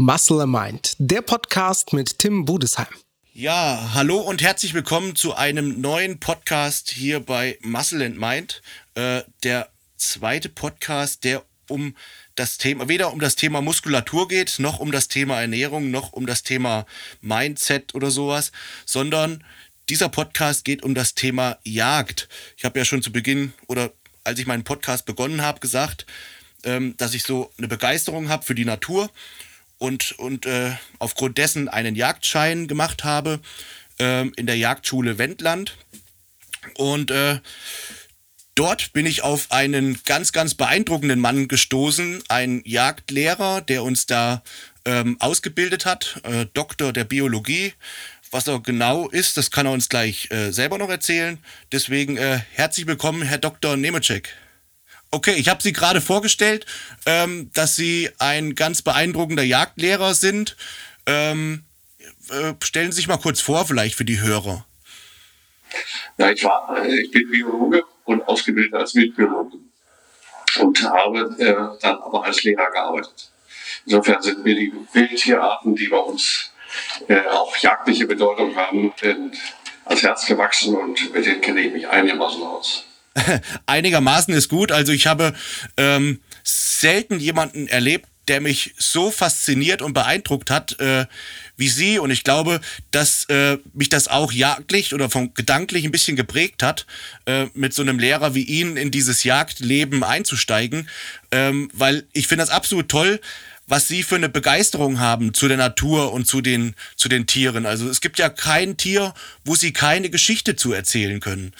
Muscle and Mind, der Podcast mit Tim Budesheim. Ja, hallo und herzlich willkommen zu einem neuen Podcast hier bei Muscle and Mind. Äh, der zweite Podcast, der um das Thema, weder um das Thema Muskulatur geht, noch um das Thema Ernährung, noch um das Thema Mindset oder sowas, sondern dieser Podcast geht um das Thema Jagd. Ich habe ja schon zu Beginn oder als ich meinen Podcast begonnen habe, gesagt, ähm, dass ich so eine Begeisterung habe für die Natur und, und äh, aufgrund dessen einen Jagdschein gemacht habe äh, in der Jagdschule Wendland. Und äh, dort bin ich auf einen ganz, ganz beeindruckenden Mann gestoßen, ein Jagdlehrer, der uns da ähm, ausgebildet hat, äh, Doktor der Biologie. Was er genau ist, das kann er uns gleich äh, selber noch erzählen. Deswegen äh, herzlich willkommen, Herr Dr. Nemecek. Okay, ich habe Sie gerade vorgestellt, ähm, dass Sie ein ganz beeindruckender Jagdlehrer sind. Ähm, äh, stellen Sie sich mal kurz vor, vielleicht für die Hörer. Ja, ich, war, äh, ich bin Biologe und ausgebildet als Wildbiologe und habe äh, dann aber als Lehrer gearbeitet. Insofern sind mir die Wildtierarten, die bei uns äh, auch jagdliche Bedeutung haben, als Herz gewachsen und mit denen kenne ich mich einigermaßen aus. einigermaßen ist gut. Also ich habe ähm, selten jemanden erlebt, der mich so fasziniert und beeindruckt hat äh, wie Sie. Und ich glaube, dass äh, mich das auch jagdlich oder vom gedanklich ein bisschen geprägt hat, äh, mit so einem Lehrer wie Ihnen in dieses Jagdleben einzusteigen. Ähm, weil ich finde das absolut toll, was sie für eine Begeisterung haben zu der Natur und zu den, zu den Tieren. Also es gibt ja kein Tier, wo sie keine Geschichte zu erzählen können.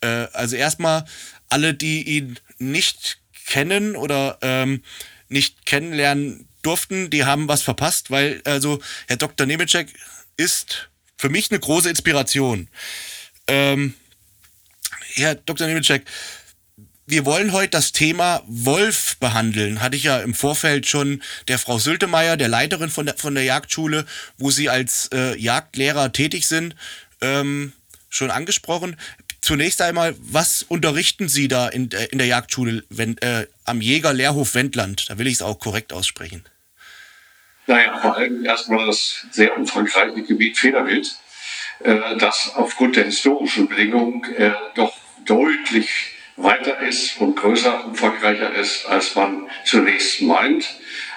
Äh, also erstmal alle, die ihn nicht kennen oder ähm, nicht kennenlernen durften, die haben was verpasst, weil also Herr Dr. Nemecek ist für mich eine große Inspiration. Ähm, Herr Dr. Nemecek, wir wollen heute das Thema Wolf behandeln. Hatte ich ja im Vorfeld schon der Frau Sültemeier, der Leiterin von der, von der Jagdschule, wo Sie als äh, Jagdlehrer tätig sind, ähm, schon angesprochen. Zunächst einmal, was unterrichten Sie da in, äh, in der Jagdschule wenn, äh, am Jägerlehrhof Wendland? Da will ich es auch korrekt aussprechen. Naja, vor allem erstmal das sehr umfangreiche Gebiet Federwild, äh, das aufgrund der historischen Bedingungen äh, doch deutlich weiter ist und größer, umfangreicher ist, als man zunächst meint.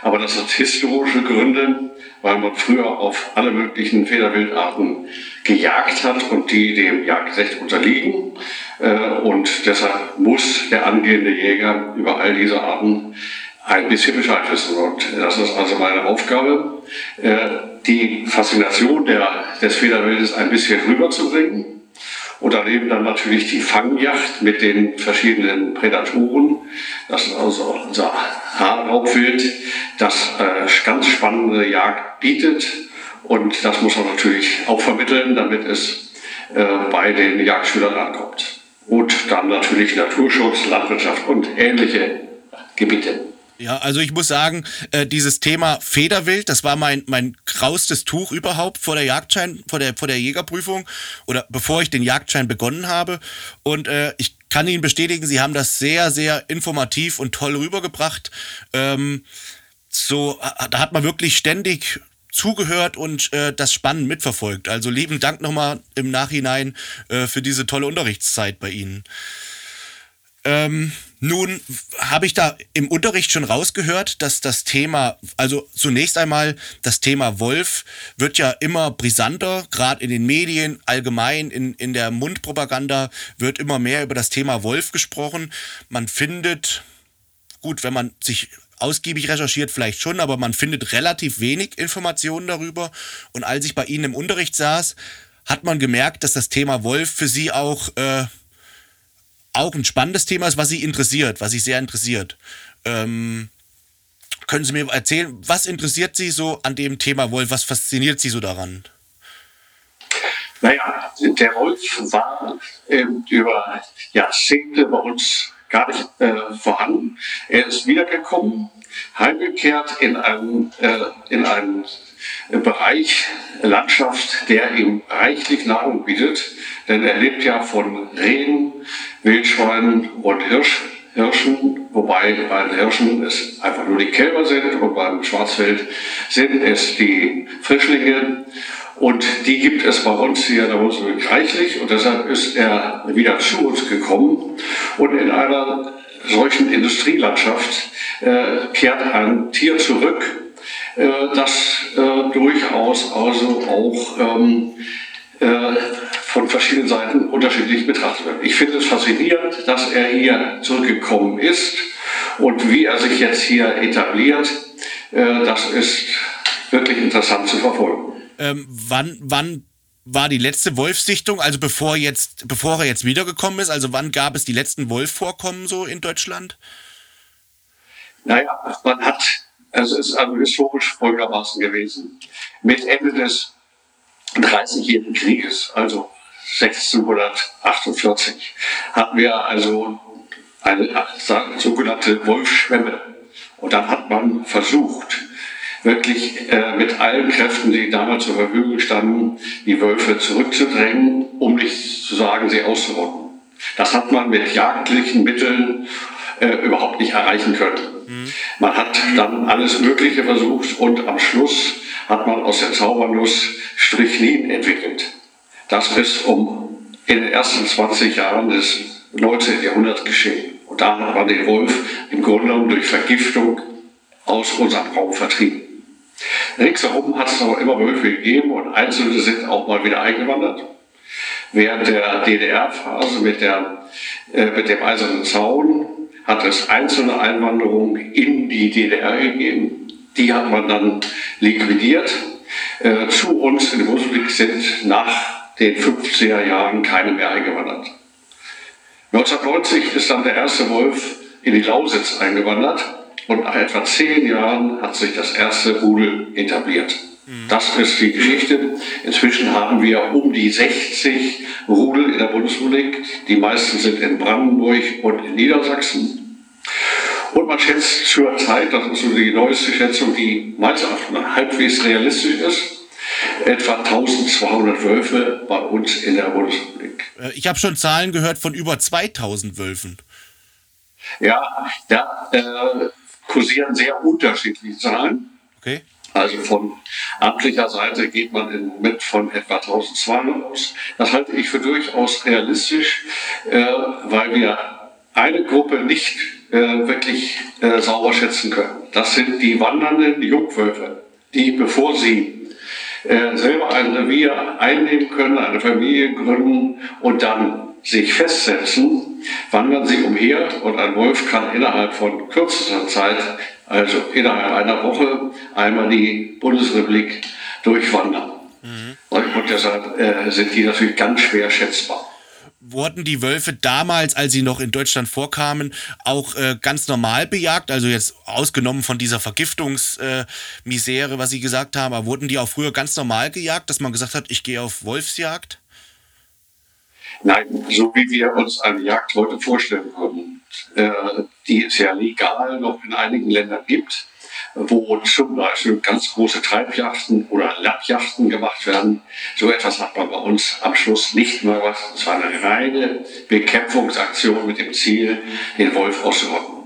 Aber das hat historische Gründe, weil man früher auf alle möglichen Federwildarten gejagt hat und die dem Jagdrecht unterliegen. Äh, und deshalb muss der angehende Jäger über all diese Arten ein bisschen Bescheid wissen. Und das ist also meine Aufgabe, äh, die Faszination der, des Federwildes ein bisschen rüberzubringen und daneben dann natürlich die Fangjacht mit den verschiedenen Prädatoren. Das ist also unser Haarraubwild, das äh, ganz spannende Jagd bietet. Und das muss man natürlich auch vermitteln, damit es äh, bei den Jagdschülern ankommt. Und dann natürlich Naturschutz, Landwirtschaft und ähnliche Gebiete. Ja, also ich muss sagen, äh, dieses Thema Federwild, das war mein, mein graustes Tuch überhaupt vor der Jagdschein, vor der, vor der Jägerprüfung oder bevor ich den Jagdschein begonnen habe. Und äh, ich kann Ihnen bestätigen, Sie haben das sehr, sehr informativ und toll rübergebracht. Ähm, so, da hat man wirklich ständig zugehört und äh, das spannend mitverfolgt. Also lieben Dank nochmal im Nachhinein für diese tolle Unterrichtszeit bei Ihnen. Ähm, nun habe ich da im Unterricht schon rausgehört, dass das Thema, also zunächst einmal das Thema Wolf wird ja immer brisanter, gerade in den Medien, allgemein in, in der Mundpropaganda wird immer mehr über das Thema Wolf gesprochen. Man findet, gut, wenn man sich ausgiebig recherchiert, vielleicht schon, aber man findet relativ wenig Informationen darüber. Und als ich bei Ihnen im Unterricht saß, hat man gemerkt, dass das Thema Wolf für Sie auch äh, auch ein spannendes Thema ist, was Sie interessiert, was Sie sehr interessiert. Ähm, können Sie mir erzählen, was interessiert Sie so an dem Thema Wolf? Was fasziniert Sie so daran? Naja, der Wolf war äh, über Jahrzehnte bei uns gar nicht äh, vorhanden. Er ist wiedergekommen, heimgekehrt in einen, äh, in einen Bereich Landschaft, der ihm reichlich Nahrung bietet, denn er lebt ja von Rehen, Wildschweinen und Hirsch, Hirschen, wobei bei den Hirschen es einfach nur die Kälber sind und beim Schwarzwild sind es die Frischlinge. Und die gibt es bei uns hier in der Mosel reichlich und deshalb ist er wieder zu uns gekommen. Und in einer solchen Industrielandschaft äh, kehrt ein Tier zurück, äh, das äh, durchaus also auch ähm, äh, von verschiedenen Seiten unterschiedlich betrachtet wird. Ich finde es faszinierend, dass er hier zurückgekommen ist und wie er sich jetzt hier etabliert. Das ist wirklich interessant zu verfolgen. Ähm, wann, wann war die letzte Wolfsichtung, also bevor jetzt, bevor er jetzt wiedergekommen ist, also wann gab es die letzten Wolfvorkommen so in Deutschland? Naja, man hat, es ist also historisch folgendermaßen gewesen. Mit Ende des 30-jährigen Krieges, also 1648, hatten wir also eine sogenannte Wolfschwemme. Und dann hat man versucht, wirklich äh, mit allen Kräften, die damals zur Verfügung standen, die Wölfe zurückzudrängen, um nicht zu sagen, sie auszurotten. Das hat man mit jagdlichen Mitteln äh, überhaupt nicht erreichen können. Mhm. Man hat dann alles Mögliche versucht und am Schluss hat man aus der Zaubernuss Strychnin entwickelt. Das ist um in den ersten 20 Jahren des 19. Jahrhunderts geschehen. Und da hat man den Wolf im Grunde genommen durch Vergiftung aus unserem Raum vertrieben. Ringsherum hat es aber immer Wölfe gegeben und einzelne sind auch mal wieder eingewandert. Während der DDR-Phase mit, äh, mit dem Eisernen Zaun hat es einzelne Einwanderungen in die DDR gegeben. Die hat man dann liquidiert. Äh, zu uns in Bundesrepublik sind nach den 50er Jahren keine mehr eingewandert. 1990 ist dann der erste Wolf in die Lausitz eingewandert und nach etwa zehn Jahren hat sich das erste Rudel etabliert. Das ist die Geschichte. Inzwischen haben wir um die 60 Rudel in der Bundesrepublik. Die meisten sind in Brandenburg und in Niedersachsen. Und man schätzt zur Zeit, das ist so die neueste Schätzung, die meines Erachtens halbwegs realistisch ist, etwa 1200 Wölfe bei uns in der Bundesrepublik. Äh, ich habe schon Zahlen gehört von über 2000 Wölfen. Ja, da äh, kursieren sehr unterschiedliche Zahlen. Okay. Also von amtlicher Seite geht man im Moment von etwa 1200 aus. Das halte ich für durchaus realistisch, äh, weil wir eine Gruppe nicht äh, wirklich äh, sauber schätzen können. Das sind die wandernden Jungwölfe, die bevor sie äh, selber ein Revier einnehmen können, eine Familie gründen und dann sich festsetzen, wandern sie umher und ein Wolf kann innerhalb von kürzester Zeit, also innerhalb einer Woche, einmal die Bundesrepublik durchwandern. Mhm. Und deshalb äh, sind die natürlich ganz schwer schätzbar wurden die Wölfe damals, als sie noch in Deutschland vorkamen, auch äh, ganz normal bejagt? Also jetzt ausgenommen von dieser Vergiftungsmisere, äh, was Sie gesagt haben, aber wurden die auch früher ganz normal gejagt, dass man gesagt hat, ich gehe auf Wolfsjagd? Nein, so wie wir uns eine Jagd heute vorstellen würden, äh, die es ja legal noch in einigen Ländern gibt, wo zum Beispiel ganz große Treibjachten oder Lappjachten gemacht werden. So etwas hat man bei uns am Schluss nicht mehr was. Es war eine reine Bekämpfungsaktion mit dem Ziel, den Wolf auszurotten.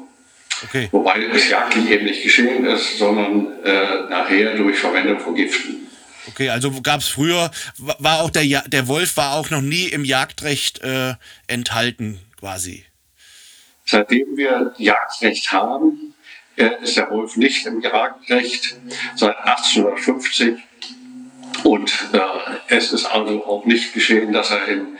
Okay. Wobei es jagdlich eben nicht geschehen ist, sondern äh, nachher durch Verwendung von Giften. Okay, also gab es früher, war auch der, der Wolf war auch noch nie im Jagdrecht äh, enthalten, quasi. Seitdem wir Jagdrecht haben, ist der Wolf nicht im Jagdrecht seit 1850. Und äh, es ist also auch nicht geschehen, dass er im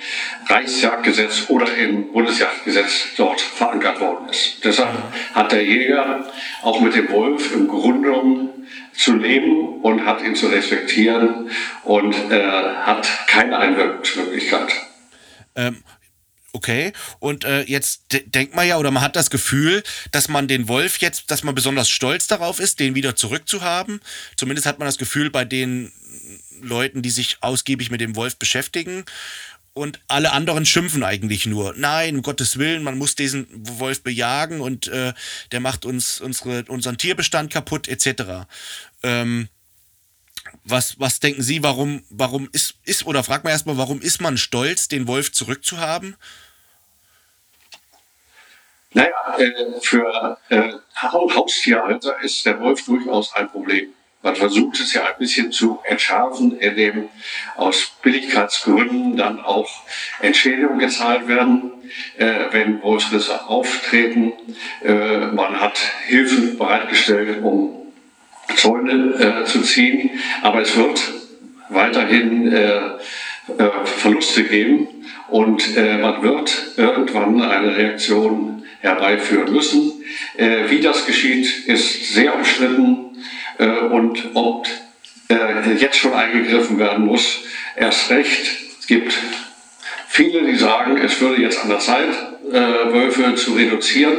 Reichsjagdgesetz oder im Bundesjagdgesetz dort verankert worden ist. Deshalb hat der Jäger auch mit dem Wolf im Grunde genommen zu leben und hat ihn zu respektieren und äh, hat keine Einwirkungsmöglichkeit. Ähm, Okay, und äh, jetzt denkt man ja, oder man hat das Gefühl, dass man den Wolf jetzt, dass man besonders stolz darauf ist, den wieder zurückzuhaben. Zumindest hat man das Gefühl bei den Leuten, die sich ausgiebig mit dem Wolf beschäftigen. Und alle anderen schimpfen eigentlich nur. Nein, um Gottes Willen, man muss diesen Wolf bejagen und äh, der macht uns unsere, unseren Tierbestand kaputt, etc. Ähm, was, was denken Sie, warum, warum ist, ist, oder fragt man erstmal, warum ist man stolz, den Wolf zurückzuhaben? Naja, äh, für äh, Haustierhalter ist der Wolf durchaus ein Problem. Man versucht es ja ein bisschen zu entschärfen, indem aus Billigkeitsgründen dann auch Entschädigungen gezahlt werden, äh, wenn Wolfsrisse auftreten. Äh, man hat Hilfen bereitgestellt, um Zäune äh, zu ziehen, aber es wird weiterhin äh, äh, Verluste geben und äh, man wird irgendwann eine Reaktion herbeiführen müssen. wie das geschieht, ist sehr umstritten und ob äh, jetzt schon eingegriffen werden muss, erst recht. Es gibt viele, die sagen, es würde jetzt an der Zeit, äh, Wölfe zu reduzieren.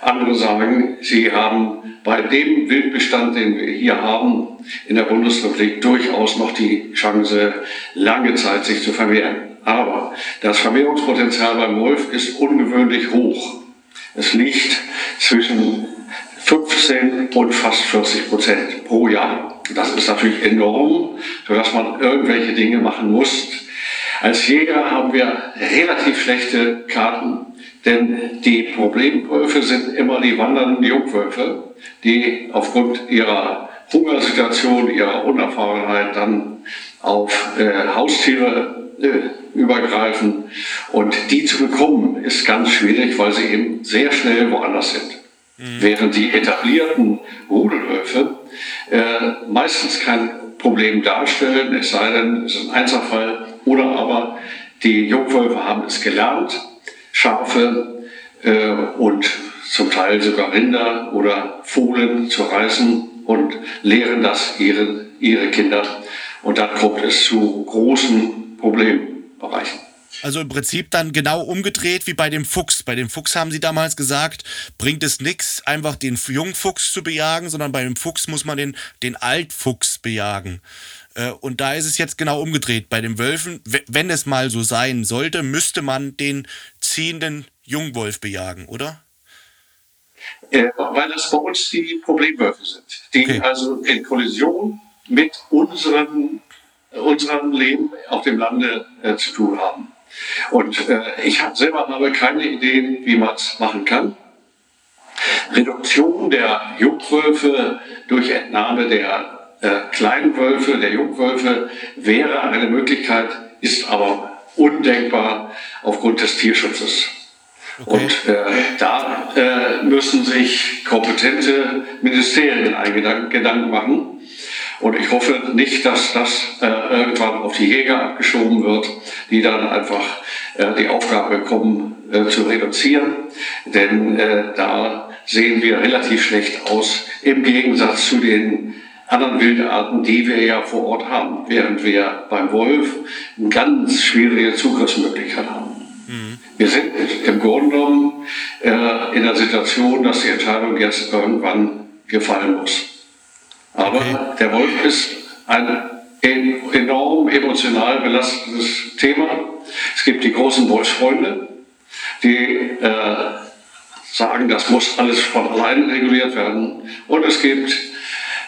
Andere sagen, sie haben bei dem Wildbestand, den wir hier haben, in der Bundesrepublik durchaus noch die Chance, lange Zeit sich zu vermehren. Aber das Vermehrungspotenzial beim Wolf ist ungewöhnlich hoch. Es liegt zwischen 15 und fast 40 Prozent pro Jahr. Das ist natürlich enorm, sodass man irgendwelche Dinge machen muss. Als Jäger haben wir relativ schlechte Karten, denn die Problemwölfe sind immer die wandernden Jungwölfe, die aufgrund ihrer Hungersituation, ihrer Unerfahrenheit dann auf äh, Haustiere äh, übergreifen. Und die zu bekommen ist ganz schwierig, weil sie eben sehr schnell woanders sind. Mhm. Während die etablierten Rudelwölfe äh, meistens kein Problem darstellen, es sei denn, es ist ein Einzelfall, oder aber die Jungwölfe haben es gelernt, Schafe äh, und zum Teil sogar Rinder oder Fohlen zu reißen und lehren das ihre, ihre Kinder. Und dann kommt es zu großen Problembereichen. Also im Prinzip dann genau umgedreht wie bei dem Fuchs. Bei dem Fuchs haben sie damals gesagt, bringt es nichts, einfach den Jungfuchs zu bejagen, sondern bei dem Fuchs muss man den, den Altfuchs bejagen. Äh, und da ist es jetzt genau umgedreht. Bei den Wölfen, wenn es mal so sein sollte, müsste man den ziehenden Jungwolf bejagen, oder? Äh, weil das bei uns die Problemwölfe sind, die okay. also in Kollision mit unseren, unserem Leben auf dem Lande äh, zu tun haben. Und äh, ich hab selber habe keine Ideen, wie man es machen kann. Reduktion der Jungwölfe durch Entnahme der äh, kleinen Wölfe, der Jungwölfe wäre eine Möglichkeit, ist aber undenkbar aufgrund des Tierschutzes. Okay. Und äh, da äh, müssen sich kompetente Ministerien einen Gedanken machen. Und ich hoffe nicht, dass das äh, irgendwann auf die Jäger abgeschoben wird, die dann einfach äh, die Aufgabe bekommen, äh, zu reduzieren. Denn äh, da sehen wir relativ schlecht aus im Gegensatz zu den anderen Wildarten, die wir ja vor Ort haben, während wir beim Wolf eine ganz schwierige Zugriffsmöglichkeit haben. Mhm. Wir sind im Grunde genommen äh, in der Situation, dass die Entscheidung jetzt irgendwann gefallen muss. Aber okay. der Wolf ist ein enorm emotional belastendes Thema. Es gibt die großen Wolfsfreunde, die äh, sagen, das muss alles von allein reguliert werden. Und es gibt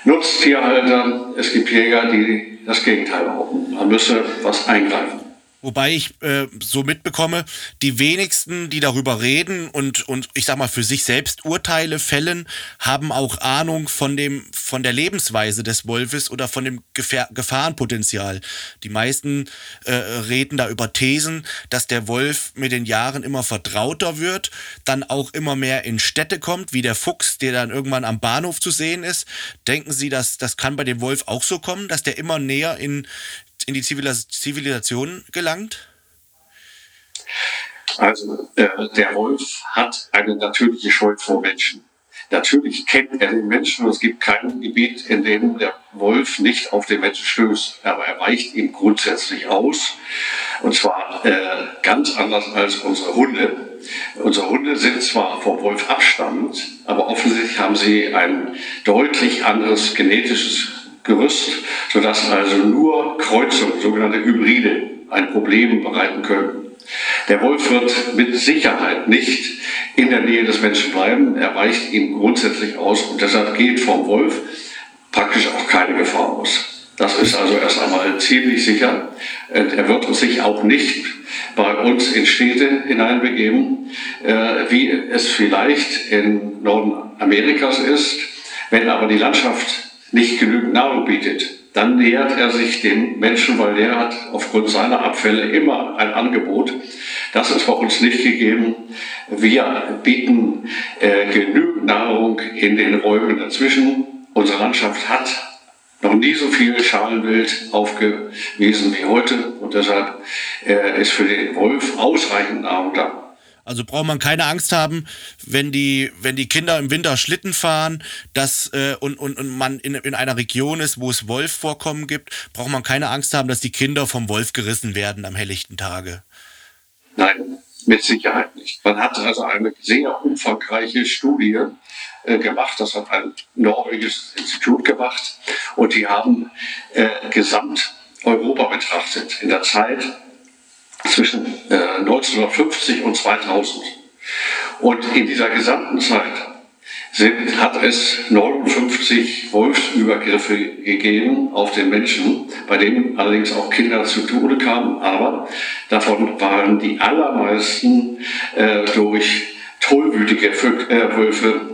Nutztierhalter, es gibt Jäger, die das Gegenteil behaupten. Man müsse was eingreifen. Wobei ich äh, so mitbekomme, die wenigsten, die darüber reden und, und ich sag mal für sich selbst Urteile fällen, haben auch Ahnung von dem, von der Lebensweise des Wolfes oder von dem Gefähr Gefahrenpotenzial. Die meisten äh, reden da über Thesen, dass der Wolf mit den Jahren immer vertrauter wird, dann auch immer mehr in Städte kommt, wie der Fuchs, der dann irgendwann am Bahnhof zu sehen ist. Denken Sie, dass das kann bei dem Wolf auch so kommen, dass der immer näher in, in die Zivilisation gelangt? Also äh, der Wolf hat eine natürliche Scheu vor Menschen. Natürlich kennt er den Menschen und es gibt kein Gebiet, in dem der Wolf nicht auf den Menschen stößt. Aber er weicht ihm grundsätzlich aus. Und zwar äh, ganz anders als unsere Hunde. Unsere Hunde sind zwar vom Wolf abstammend, aber offensichtlich haben sie ein deutlich anderes genetisches Gerüst, sodass also nur Kreuzungen, sogenannte Hybride, ein Problem bereiten können. Der Wolf wird mit Sicherheit nicht in der Nähe des Menschen bleiben. Er weicht ihm grundsätzlich aus und deshalb geht vom Wolf praktisch auch keine Gefahr aus. Das ist also erst einmal ziemlich sicher. Er wird sich auch nicht bei uns in Städte hineinbegeben, äh, wie es vielleicht in Norden Amerikas ist. Wenn aber die Landschaft nicht genügend Nahrung bietet, dann nähert er sich den Menschen, weil der hat aufgrund seiner Abfälle immer ein Angebot. Das ist bei uns nicht gegeben. Wir bieten äh, genügend Nahrung in den Räumen dazwischen. Unsere Landschaft hat noch nie so viel Schalenwild aufgewiesen wie heute und deshalb äh, ist für den Wolf ausreichend Nahrung da. Also braucht man keine Angst haben, wenn die, wenn die Kinder im Winter Schlitten fahren dass, äh, und, und, und man in, in einer Region ist, wo es Wolfvorkommen gibt, braucht man keine Angst haben, dass die Kinder vom Wolf gerissen werden am helllichten Tage. Nein, mit Sicherheit nicht. Man hat also eine sehr umfangreiche Studie äh, gemacht, das hat ein norwegisches Institut gemacht und die haben äh, gesamt Europa betrachtet in der Zeit zwischen äh, 1950 und 2000. Und in dieser gesamten Zeit sind, hat es 59 Wolfsübergriffe gegeben auf den Menschen, bei denen allerdings auch Kinder zu Tode kamen, aber davon waren die allermeisten äh, durch tollwütige äh, Wölfe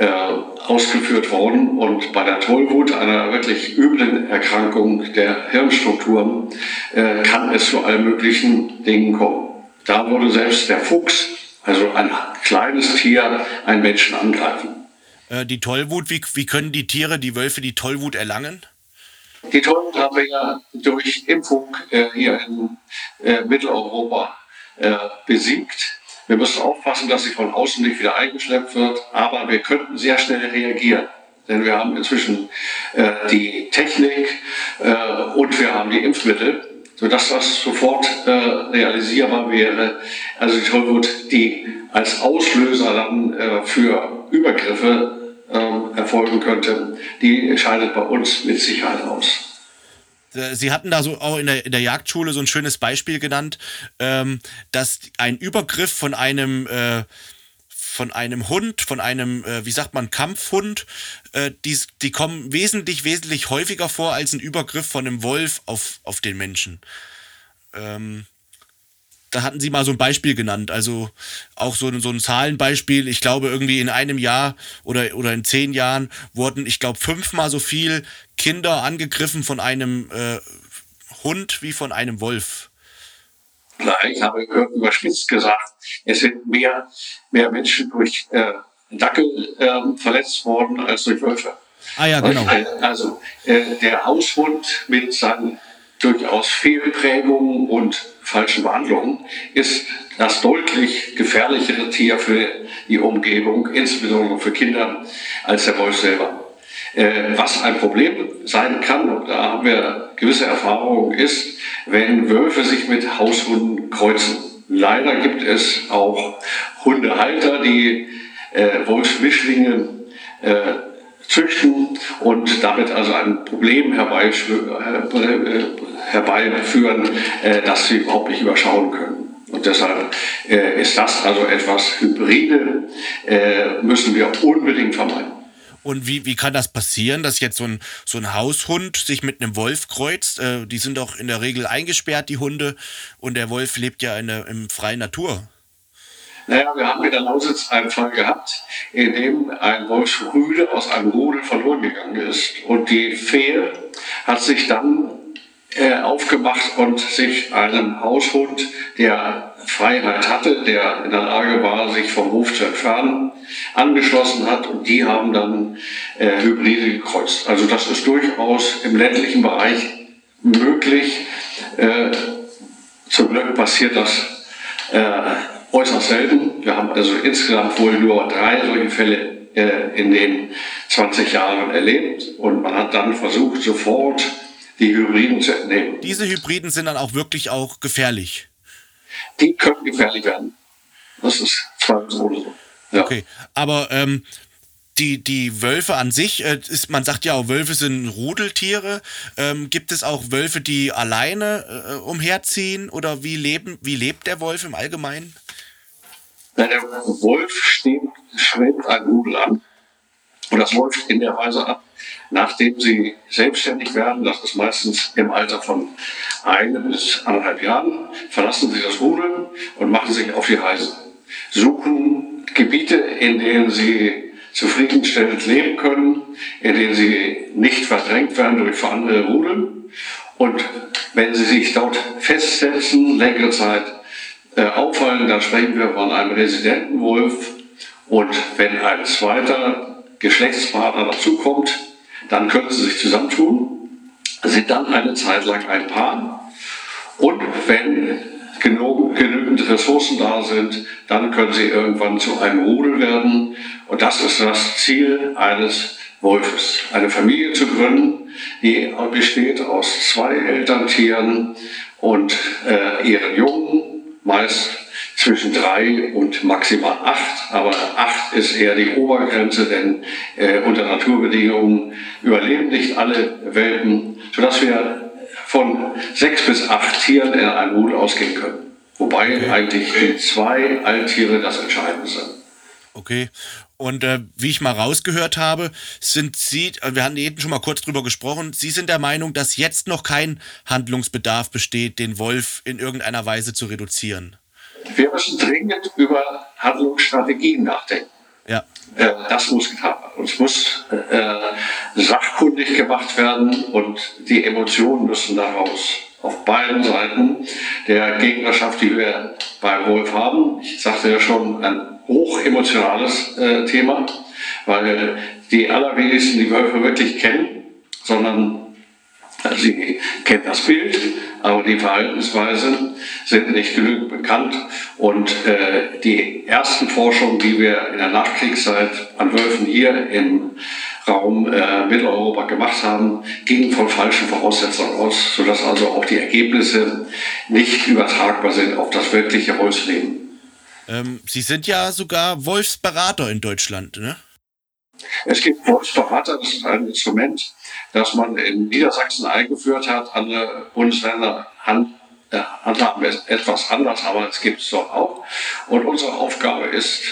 ausgeführt worden. Und bei der Tollwut, einer wirklich üblen Erkrankung der Hirnstrukturen, äh, kann es zu allen möglichen Dingen kommen. Da wurde selbst der Fuchs, also ein kleines Tier, einen Menschen angreifen. Äh, die Tollwut, wie, wie können die Tiere, die Wölfe, die Tollwut erlangen? Die Tollwut haben wir ja durch Impfung äh, hier in äh, Mitteleuropa äh, besiegt. Wir müssen aufpassen, dass sie von außen nicht wieder eingeschleppt wird, aber wir könnten sehr schnell reagieren. Denn wir haben inzwischen äh, die Technik äh, und wir haben die Impfmittel, sodass das sofort äh, realisierbar wäre. Also die Tollwut, die als Auslöser dann äh, für Übergriffe ähm, erfolgen könnte, die scheidet bei uns mit Sicherheit aus. Äh, Sie hatten da so auch in der, in der Jagdschule so ein schönes Beispiel genannt, ähm, dass ein Übergriff von einem äh, von einem Hund, von einem, äh, wie sagt man, Kampfhund, äh, die, die kommen wesentlich, wesentlich häufiger vor als ein Übergriff von einem Wolf auf, auf den Menschen. Ähm, da hatten Sie mal so ein Beispiel genannt, also auch so, so ein Zahlenbeispiel. Ich glaube, irgendwie in einem Jahr oder, oder in zehn Jahren wurden, ich glaube, fünfmal so viel Kinder angegriffen von einem äh, Hund wie von einem Wolf. Nein, ich habe überspitzt gesagt, es sind mehr, mehr Menschen durch äh, Dackel äh, verletzt worden als durch Wölfe. Ah ja, genau. Also äh, der Haushund mit seinen durchaus Fehlprägungen und falschen Behandlungen ist das deutlich gefährlichere Tier für die Umgebung, insbesondere für Kinder, als der Wolf selber. Äh, was ein Problem sein kann, und da haben wir gewisse Erfahrungen, ist, wenn Wölfe sich mit Haushunden kreuzen. Leider gibt es auch Hundehalter, die äh, Wolfsmischlinge äh, züchten und damit also ein Problem herbeiführen, äh, das sie überhaupt nicht überschauen können. Und deshalb äh, ist das also etwas Hybride, äh, müssen wir unbedingt vermeiden. Und wie, wie kann das passieren, dass jetzt so ein, so ein Haushund sich mit einem Wolf kreuzt? Äh, die sind doch in der Regel eingesperrt, die Hunde, und der Wolf lebt ja in der in freien Natur. Naja, wir haben in der Lausitz einen Fall gehabt, in dem ein Wolfsrüde aus einem Rudel verloren gegangen ist. Und die Fee hat sich dann aufgemacht und sich einem Haushund, der Freiheit hatte, der in der Lage war, sich vom Hof zu entfernen, angeschlossen hat und die haben dann äh, Hybride gekreuzt. Also das ist durchaus im ländlichen Bereich möglich. Äh, zum Glück passiert das äh, äußerst selten. Wir haben also insgesamt wohl nur drei solche Fälle äh, in den 20 Jahren erlebt und man hat dann versucht, sofort die Hybriden zu entnehmen. Diese Hybriden sind dann auch wirklich auch gefährlich. Die können gefährlich werden. Das ist zweifelsohne so. Ja. Okay, aber ähm, die, die Wölfe an sich, äh, ist, man sagt ja auch, Wölfe sind Rudeltiere. Ähm, gibt es auch Wölfe, die alleine äh, umherziehen oder wie, leben, wie lebt der Wolf im Allgemeinen? Na, der Wolf steht, schwimmt ein Rudel an und das läuft in der Weise ab, Nachdem sie selbstständig werden, das ist meistens im Alter von einem bis anderthalb Jahren, verlassen sie das Rudel und machen sich auf die Reise. Suchen Gebiete, in denen sie zufriedenstellend leben können, in denen sie nicht verdrängt werden durch andere Rudel. Und wenn sie sich dort festsetzen, längere Zeit äh, auffallen, dann sprechen wir von einem Residentenwolf. Und wenn ein zweiter Geschlechtspartner dazukommt, dann können sie sich zusammentun, sind dann eine Zeit lang ein Paar. Und wenn genügend Ressourcen da sind, dann können sie irgendwann zu einem Rudel werden. Und das ist das Ziel eines Wolfes. Eine Familie zu gründen, die besteht aus zwei Elterntieren und äh, ihren Jungen, meist zwischen drei und maximal acht, aber acht ist eher die Obergrenze, denn äh, unter Naturbedingungen überleben nicht alle Welpen, sodass wir von sechs bis acht Tieren in einem Rudel ausgehen können. Wobei okay. eigentlich die zwei Alttiere das Entscheidende sind. Okay. Und äh, wie ich mal rausgehört habe, sind Sie, äh, wir hatten eben schon mal kurz drüber gesprochen, Sie sind der Meinung, dass jetzt noch kein Handlungsbedarf besteht, den Wolf in irgendeiner Weise zu reduzieren. Wir müssen dringend über Handlungsstrategien nachdenken. Ja. Äh, das muss getan werden. Es muss äh, sachkundig gemacht werden und die Emotionen müssen daraus auf beiden Seiten der Gegnerschaft, die wir bei Wolf haben. Ich sagte ja schon, ein hochemotionales äh, Thema, weil die allerwenigsten die Wölfe wirklich kennen, sondern Sie kennen das Bild, aber die Verhaltensweisen sind nicht genügend bekannt. Und äh, die ersten Forschungen, die wir in der Nachkriegszeit an Wölfen hier im Raum äh, Mitteleuropa gemacht haben, gingen von falschen Voraussetzungen aus, sodass also auch die Ergebnisse nicht übertragbar sind auf das wirkliche Wolfsleben. Ähm, Sie sind ja sogar Wolfsberater in Deutschland, ne? Es gibt Wolfsberater, das ist ein Instrument, das man in Niedersachsen eingeführt hat. Andere Bundesländer äh, handhaben es etwas anders, aber es gibt es doch auch. Und unsere Aufgabe ist,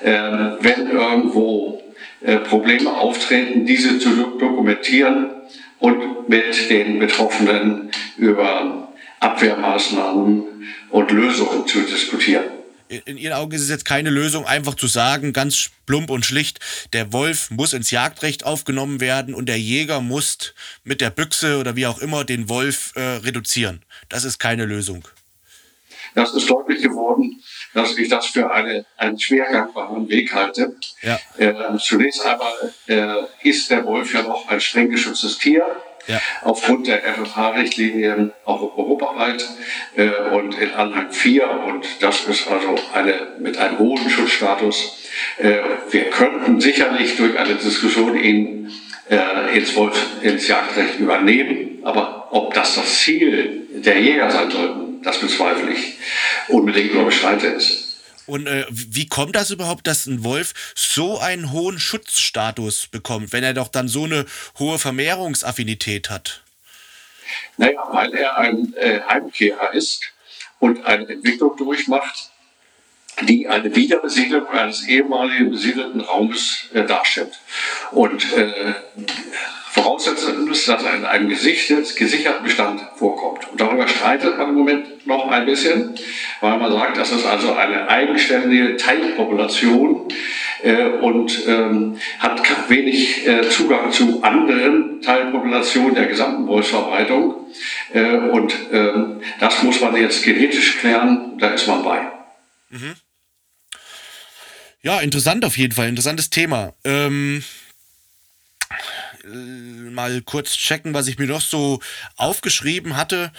äh, wenn irgendwo äh, Probleme auftreten, diese zu dokumentieren und mit den Betroffenen über Abwehrmaßnahmen und Lösungen zu diskutieren in Ihren Augen ist es jetzt keine Lösung, einfach zu sagen, ganz plump und schlicht, der Wolf muss ins Jagdrecht aufgenommen werden und der Jäger muss mit der Büchse oder wie auch immer den Wolf äh, reduzieren. Das ist keine Lösung. Das ist deutlich geworden, dass ich das für eine, einen schwer gangbaren Weg halte. Ja. Äh, zunächst einmal äh, ist der Wolf ja noch ein streng geschütztes Tier ja. aufgrund der FFH-Richtlinien auch europaweit äh, und in Anhang 4. Und das ist also eine mit einem hohen Schutzstatus. Äh, wir könnten sicherlich durch eine Diskussion ihn äh, ins, Wolf, ins Jagdrecht übernehmen. Aber ob das das Ziel der Jäger sein sollten, das bezweifle ich unbedingt oder bestreite es. Und äh, wie kommt das überhaupt, dass ein Wolf so einen hohen Schutzstatus bekommt, wenn er doch dann so eine hohe Vermehrungsaffinität hat? Naja, weil er ein äh, Heimkehrer ist und eine Entwicklung durchmacht, die eine Wiederbesiedlung eines ehemaligen besiedelten Raumes äh, darstellt. Und äh, Voraussetzung ist, dass er in einem gesicherten Bestand vorkommt. Und darüber streitet man im Moment noch ein bisschen, weil man sagt, das ist also eine eigenständige Teilpopulation äh, und ähm, hat wenig äh, Zugang zu anderen Teilpopulationen der gesamten Wolfsverbreitung. Äh, und ähm, das muss man jetzt genetisch klären, da ist man bei. Mhm. Ja, interessant auf jeden Fall, interessantes Thema. Ähm äh, mal kurz checken, was ich mir noch so aufgeschrieben hatte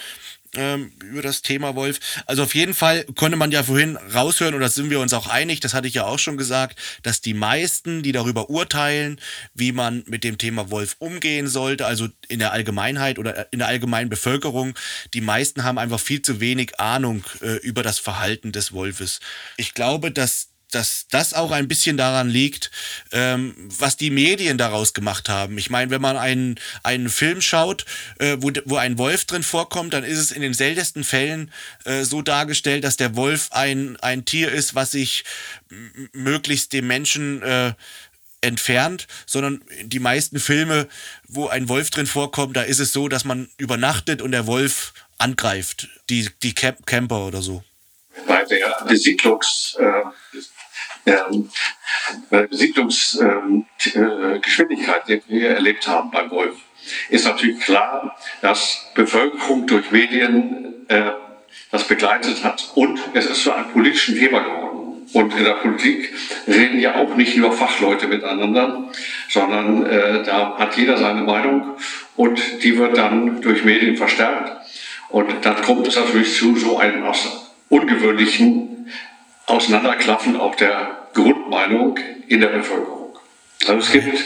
ähm, über das Thema Wolf. Also auf jeden Fall konnte man ja vorhin raushören, und da sind wir uns auch einig, das hatte ich ja auch schon gesagt, dass die meisten, die darüber urteilen, wie man mit dem Thema Wolf umgehen sollte, also in der Allgemeinheit oder in der allgemeinen Bevölkerung, die meisten haben einfach viel zu wenig Ahnung äh, über das Verhalten des Wolfes. Ich glaube, dass dass das auch ein bisschen daran liegt, ähm, was die Medien daraus gemacht haben. Ich meine, wenn man einen, einen Film schaut, äh, wo, wo ein Wolf drin vorkommt, dann ist es in den seltensten Fällen äh, so dargestellt, dass der Wolf ein, ein Tier ist, was sich möglichst dem Menschen äh, entfernt, sondern die meisten Filme, wo ein Wolf drin vorkommt, da ist es so, dass man übernachtet und der Wolf angreift, die, die Camp Camper oder so. Bei der Besiedlungs, äh, Besiedlungsgeschwindigkeit, ähm, äh, die wir erlebt haben beim Wolf, ist natürlich klar, dass Bevölkerung durch Medien äh, das begleitet hat und es ist zu einem politischen Thema geworden. Und in der Politik reden ja auch nicht nur Fachleute miteinander, sondern äh, da hat jeder seine Meinung und die wird dann durch Medien verstärkt. Und dann kommt es natürlich zu so einem ungewöhnlichen Auseinanderklaffen auch der Grundmeinung in der Bevölkerung. Also es gibt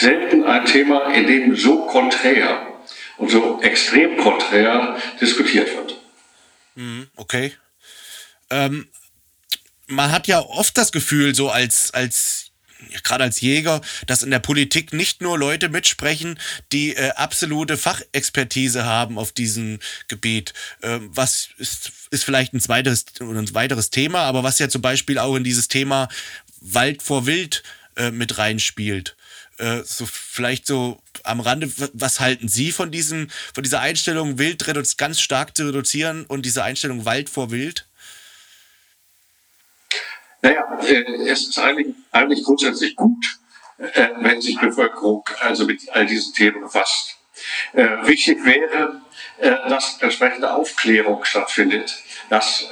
selten ein Thema, in dem so konträr und so extrem konträr diskutiert wird. Mhm, okay. Ähm, man hat ja oft das Gefühl, so als, als gerade als Jäger, dass in der Politik nicht nur Leute mitsprechen, die äh, absolute Fachexpertise haben auf diesem Gebiet. Ähm, was ist, ist vielleicht ein zweites oder ein weiteres Thema, aber was ja zum Beispiel auch in dieses Thema Wald vor Wild äh, mit reinspielt. Äh, so vielleicht so am Rande, was halten Sie von diesem, von dieser Einstellung, Wild ganz stark zu reduzieren und dieser Einstellung Wald vor Wild? Naja, äh, es ist eigentlich, eigentlich grundsätzlich gut, äh, wenn sich Bevölkerung also mit all diesen Themen befasst. Äh, wichtig wäre, dass entsprechende Aufklärung stattfindet, dass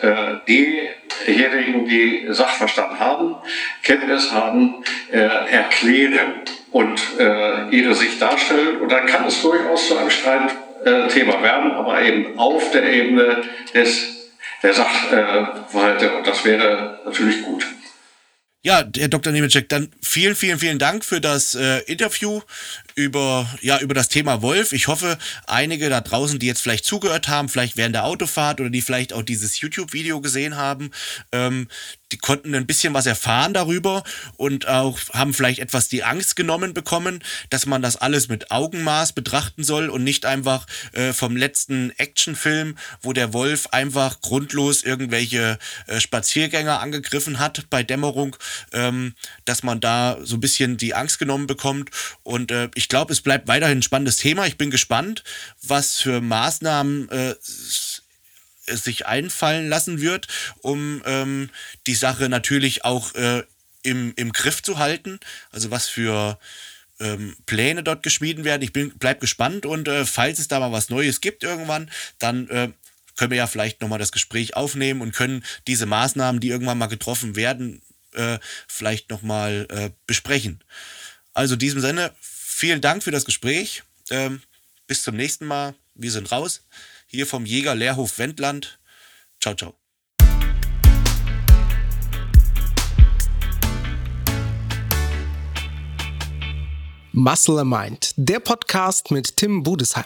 diejenigen, die Sachverstand haben, Kenntnis haben, erklären und ihre Sicht darstellen. Und dann kann es durchaus zu einem Streitthema werden, aber eben auf der Ebene des der Sachverhalte. Und das wäre natürlich gut. Ja, Herr Dr. Nemeczek, dann vielen, vielen, vielen Dank für das äh, Interview über, ja, über das Thema Wolf. Ich hoffe, einige da draußen, die jetzt vielleicht zugehört haben, vielleicht während der Autofahrt oder die vielleicht auch dieses YouTube-Video gesehen haben, ähm, die konnten ein bisschen was erfahren darüber und auch haben vielleicht etwas die Angst genommen bekommen, dass man das alles mit Augenmaß betrachten soll und nicht einfach äh, vom letzten Actionfilm, wo der Wolf einfach grundlos irgendwelche äh, Spaziergänger angegriffen hat bei Dämmerung, ähm, dass man da so ein bisschen die Angst genommen bekommt. Und äh, ich glaube, es bleibt weiterhin ein spannendes Thema. Ich bin gespannt, was für Maßnahmen äh, sich einfallen lassen wird, um ähm, die Sache natürlich auch äh, im, im Griff zu halten. Also was für ähm, Pläne dort geschmieden werden. Ich bin, bleib gespannt und äh, falls es da mal was Neues gibt irgendwann, dann äh, können wir ja vielleicht nochmal das Gespräch aufnehmen und können diese Maßnahmen, die irgendwann mal getroffen werden, äh, vielleicht nochmal äh, besprechen. Also in diesem Sinne, vielen Dank für das Gespräch. Ähm, bis zum nächsten Mal. Wir sind raus hier vom Jäger Lehrhof Wendland. Ciao, ciao. Muscle Mind, der Podcast mit Tim Budesheim.